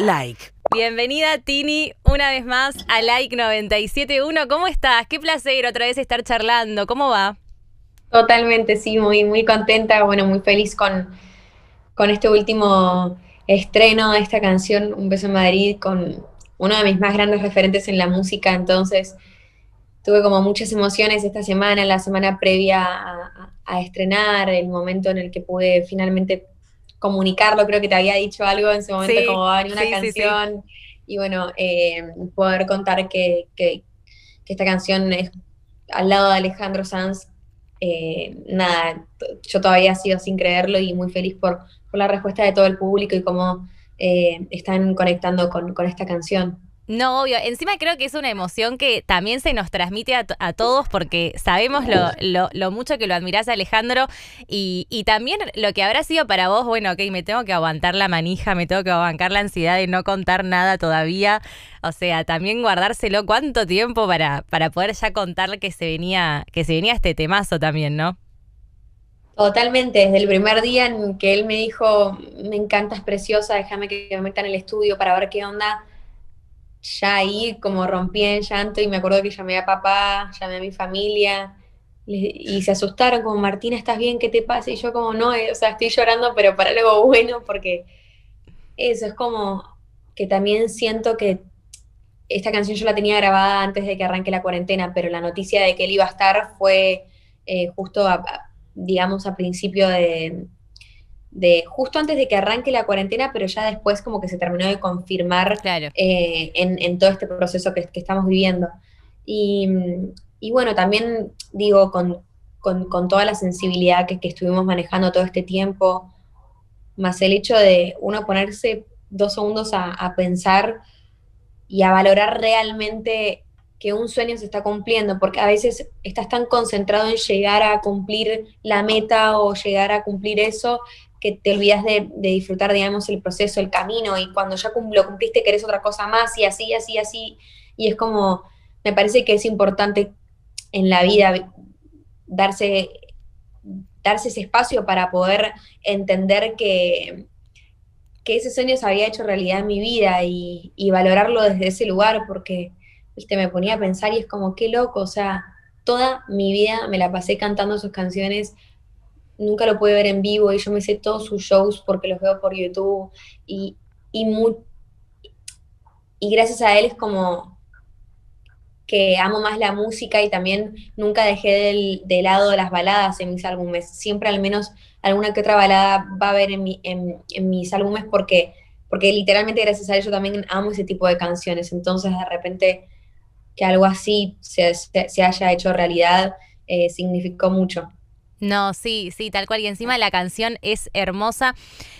Like. Bienvenida Tini una vez más a Like 971. ¿Cómo estás? Qué placer otra vez estar charlando. ¿Cómo va? Totalmente, sí, muy, muy contenta, bueno, muy feliz con, con este último estreno de esta canción, Un beso en Madrid, con uno de mis más grandes referentes en la música, entonces tuve como muchas emociones esta semana, la semana previa a, estrenar, el momento en el que pude finalmente comunicarlo, creo que te había dicho algo en ese momento, como va a venir una canción, y bueno, eh, poder contar que, que, esta canción es al lado de Alejandro Sanz, eh, nada, yo todavía sigo sin creerlo y muy feliz por, por la respuesta de todo el público y cómo eh, están conectando con, con esta canción. No, obvio. Encima creo que es una emoción que también se nos transmite a, todos porque sabemos lo, lo, mucho que lo admirás Alejandro y, y, también lo que habrá sido para vos, bueno, ok, me tengo que aguantar la manija, me tengo que aguantar la ansiedad de no contar nada todavía. O sea, también guardárselo cuánto tiempo para, para poder ya contar que se venía, que se venía este temazo también, ¿no? Totalmente, desde el primer día en que él me dijo, me encantas preciosa, déjame que me meta en el estudio para ver qué onda ya ahí como rompí en llanto y me acuerdo que llamé a papá, llamé a mi familia y se asustaron como, Martina, ¿estás bien? ¿Qué te pasa? Y yo como, no, eh, o sea, estoy llorando, pero para algo bueno, porque eso es como que también siento que esta canción yo la tenía grabada antes de que arranque la cuarentena, pero la noticia de que él iba a estar fue eh, justo, digamos, a principio de, de justo antes de que arranque la cuarentena, pero ya después como que se terminó de confirmar eh, en, todo este proceso que, estamos viviendo. Y, bueno, también digo, con, toda la sensibilidad que, estuvimos manejando todo este tiempo, más el hecho de uno ponerse dos segundos a, a pensar y a valorar realmente que un sueño se está cumpliendo, porque a veces estás tan concentrado en llegar a cumplir la meta o llegar a cumplir eso que te olvidas de, disfrutar, digamos, el proceso, el camino, y cuando ya lo cumpliste querés otra cosa más, y así, así, así, y es como, me parece que es importante en la vida darse, darse ese espacio para poder entender que, que ese sueño se había hecho realidad en mi vida y, y valorarlo desde ese lugar, porque, viste, me ponía a pensar y es como, qué loco, o sea, toda mi vida me la pasé cantando sus canciones, nunca lo pude ver en vivo y yo me sé todos sus shows porque los veo por YouTube y, y, y gracias a él es como que amo más la música y también nunca dejé de lado las baladas en mis álbumes. Siempre al menos alguna que otra balada va a haber en, en, mis álbumes porque, porque literalmente gracias a él yo también amo ese tipo de canciones. Entonces de repente que algo así se, se, haya hecho realidad eh, significó mucho. No, sí, sí, tal cual. Y encima la canción es hermosa.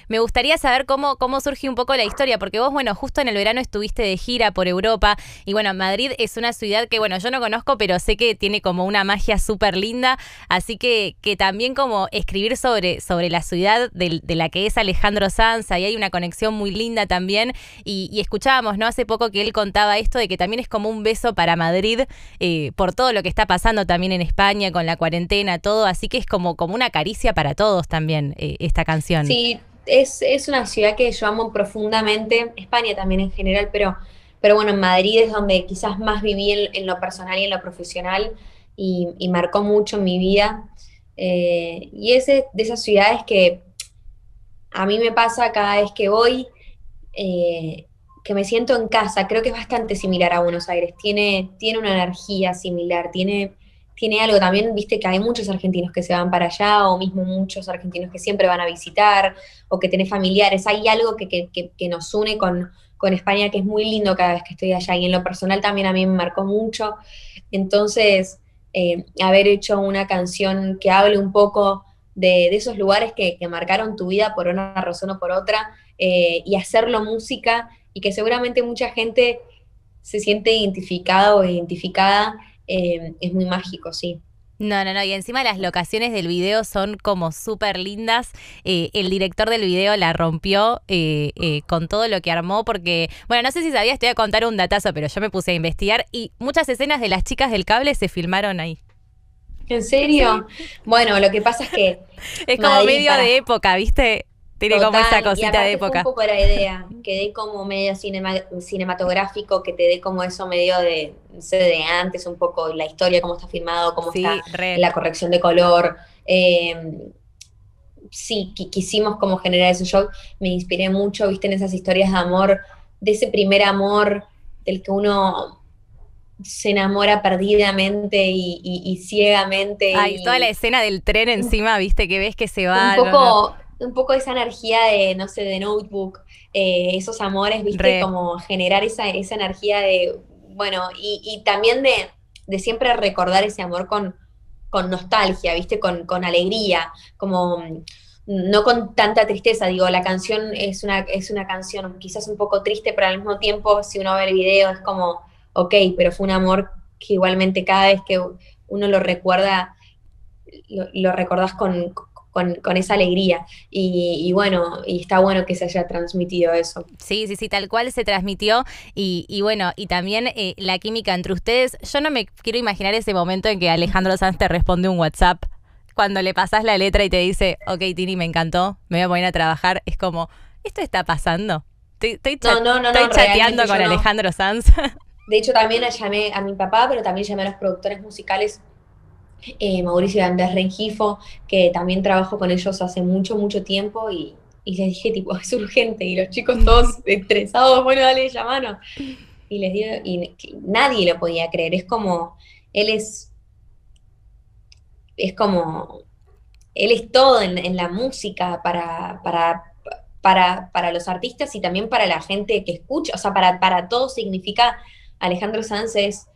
Me gustaría saber cómo, cómo surge un poco la historia, porque vos, bueno, justo en el verano estuviste de gira por Europa y bueno, Madrid es una ciudad que, bueno, yo no conozco, pero sé que tiene como una magia súper linda, así que, que también como escribir sobre, sobre la ciudad de, la que es Alejandro Sanz, ahí hay una conexión muy linda también y, escuchábamos, ¿no? Hace poco que él contaba esto de que también es como un beso para Madrid eh, por todo lo que está pasando también en España con la cuarentena, todo, así que es como, como una caricia para todos también eh, esta canción. Sí, es, una ciudad que yo amo profundamente, España también en general, pero, pero bueno, en Madrid es donde quizás más viví en, lo personal y en lo profesional y, marcó mucho mi vida. Eh, y es de esas ciudades que a mí me pasa cada vez que voy, eh, que me siento en casa, creo que es bastante similar a Buenos Aires, tiene, tiene una energía similar, tiene tiene algo también, viste que hay muchos argentinos que se van para allá, o mismo muchos argentinos que siempre van a visitar, o que tenés familiares. Hay algo que, nos une con, España que es muy lindo cada vez que estoy allá, y en lo personal también a mí me marcó mucho. Entonces, eh, haber hecho una canción que hable un poco de, esos lugares que, marcaron tu vida por una razón o por otra, eh, y hacerlo música, y que seguramente mucha gente se siente identificada o identificada eh, es muy mágico, sí. No, no, no. Y encima las locaciones del video son como súper lindas. Eh, el director del video la rompió eh, con todo lo que armó porque, bueno, no sé si sabías, te voy a contar un datazo, pero yo me puse a investigar y muchas escenas de las chicas del cable se filmaron ahí. ¿En serio? Bueno, lo que pasa es que... es como medio de época, ¿viste? Tiene como esa cosita de época. Un poco la idea, que dé como medio cinematográfico, que te dé como eso medio de, no sé, de antes, un poco la historia, cómo está filmado, cómo está la corrección de color. Eh, sí, quisimos como generar ese show. Me inspiré mucho, viste, en esas historias de amor, de ese primer amor del que uno se enamora perdidamente y, ciegamente. Ay, toda la escena del tren encima, viste, que ves que se va. Un poco, un poco esa energía de, no sé, de notebook, eh, esos amores, viste, como generar esa, esa energía de, bueno, y, también de, de, siempre recordar ese amor con, con nostalgia, viste, con, con alegría, como no con tanta tristeza, digo, la canción es una, es una canción quizás un poco triste, pero al mismo tiempo, si uno ve el video, es como ok, pero fue un amor que igualmente cada vez que uno lo recuerda, lo, recordás con, esa alegría. Y, bueno, y está bueno que se haya transmitido eso. Sí, sí, sí, tal cual se transmitió. Y, bueno, y también eh, la química entre ustedes. Yo no me quiero imaginar ese momento en que Alejandro Sanz te responde un WhatsApp cuando le pasas la letra y te dice, ok, Tini, me encantó, me voy a poner a trabajar. Es como, ¿esto está pasando? Estoy, chateando con Alejandro Sanz. De hecho, también llamé a mi papá, pero también llamé a los productores musicales, eh, Mauricio y Andrés Rengifo, que también trabajo con ellos hace mucho, mucho tiempo y, les dije, tipo, es urgente. Y los chicos todos estresados, bueno, dale, llamanos. Y les digo, y nadie lo podía creer. Es como, él es, es como, él es todo en, la música para, para, para, para, los artistas y también para la gente que escucha. O sea, para, para todo significa Alejandro Sanz es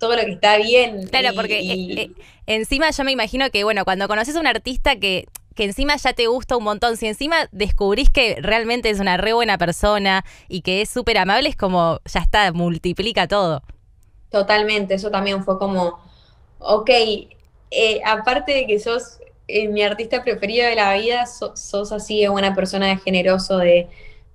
todo lo que está bien. Claro, porque eh, eh, encima yo me imagino que, bueno, cuando conoces a un artista que, que encima ya te gusta un montón, si encima descubrís que realmente es una re buena persona y que es súper amable, es como, ya está, multiplica todo. Totalmente, eso también fue como, ok, eh, aparte de que sos mi artista preferido de la vida, sos así de buena persona, de generoso, de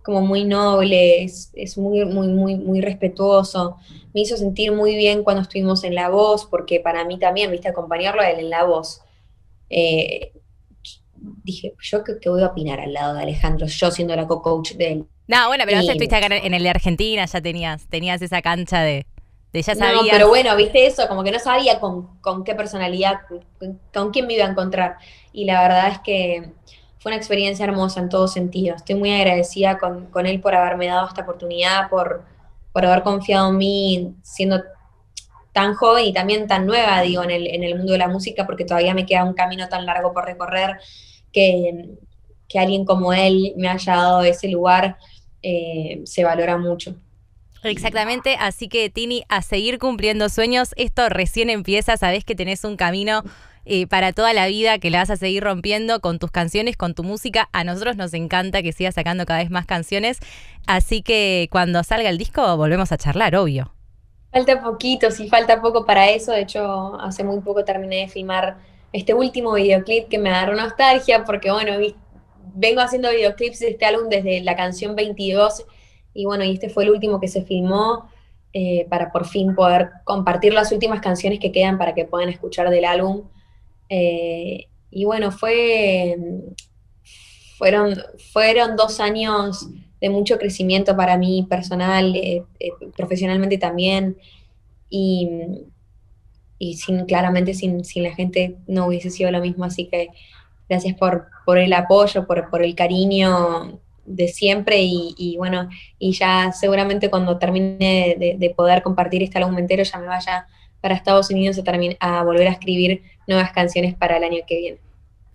como muy noble, es, muy, muy, muy, muy respetuoso. Me hizo sentir muy bien cuando estuvimos en La Voz, porque para mí también, viste, acompañarlo a él en La Voz. Eh, dije, yo qué, voy a opinar al lado de Alejandro, yo siendo la co-coach de él. No, bueno, pero vos estuviste acá en el de Argentina, ya tenías, tenías esa cancha de, de ya sabías. No, pero bueno, viste eso, como que no sabía con, con qué personalidad, con quién me iba a encontrar. Y la verdad es que fue una experiencia hermosa en todo sentido. Estoy muy agradecida con, él por haberme dado esta oportunidad, por, por haber confiado en mí siendo tan joven y también tan nueva, digo, en el, en el mundo de la música, porque todavía me queda un camino tan largo por recorrer, que, que alguien como él me haya dado ese lugar, eh, se valora mucho. Exactamente, así que Tini, a seguir cumpliendo sueños, esto recién empieza, sabes que tenés un camino eh, para toda la vida, que la vas a seguir rompiendo con tus canciones, con tu música. A nosotros nos encanta que sigas sacando cada vez más canciones. Así que cuando salga el disco volvemos a charlar, obvio. Falta poquito, sí, falta poco para eso. De hecho, hace muy poco terminé de filmar este último videoclip que me agarró nostalgia porque, bueno, vengo haciendo videoclips de este álbum desde la canción 22 y bueno, y este fue el último que se filmó eh, para por fin poder compartir las últimas canciones que quedan para que puedan escuchar del álbum. Eh, y bueno, fue, fueron, fueron dos años de mucho crecimiento para mí personal, eh, eh, profesionalmente también. Y, y sin, claramente sin, sin, la gente no hubiese sido lo mismo. Así que gracias por, por el apoyo, por, por el cariño de siempre y, bueno, y ya seguramente cuando termine de, de, poder compartir este álbum entero ya me vaya para Estados Unidos a, a volver a escribir nuevas canciones para el año que viene.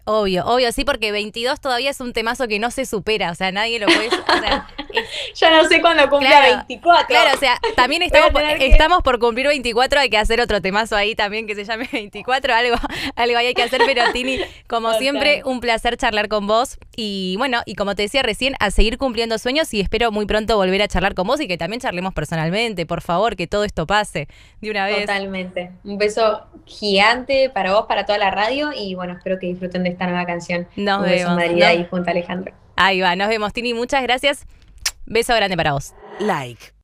Obvio, obvio, sí, porque 22 todavía es un temazo que no se supera, o sea, nadie lo puede... O ya no sé cuándo cumpla 24. Claro, o sea, también estamos por, estamos por cumplir 24, hay que hacer otro temazo ahí también que se llame 24, algo, algo ahí hay que hacer, pero Tini, como siempre, un placer charlar con vos y bueno, y como te decía recién, a seguir cumpliendo sueños y espero muy pronto volver a charlar con vos y que también charlemos personalmente, por favor, que todo esto pase de una vez. Totalmente. Un beso gigante para vos, para toda la radio y bueno, espero que disfruten de esta nueva canción. Nos vemos. Madrid ahí junto a Alejandro. Ahí va, nos vemos, Tini. Muchas gracias. Beso grande para vos. Like.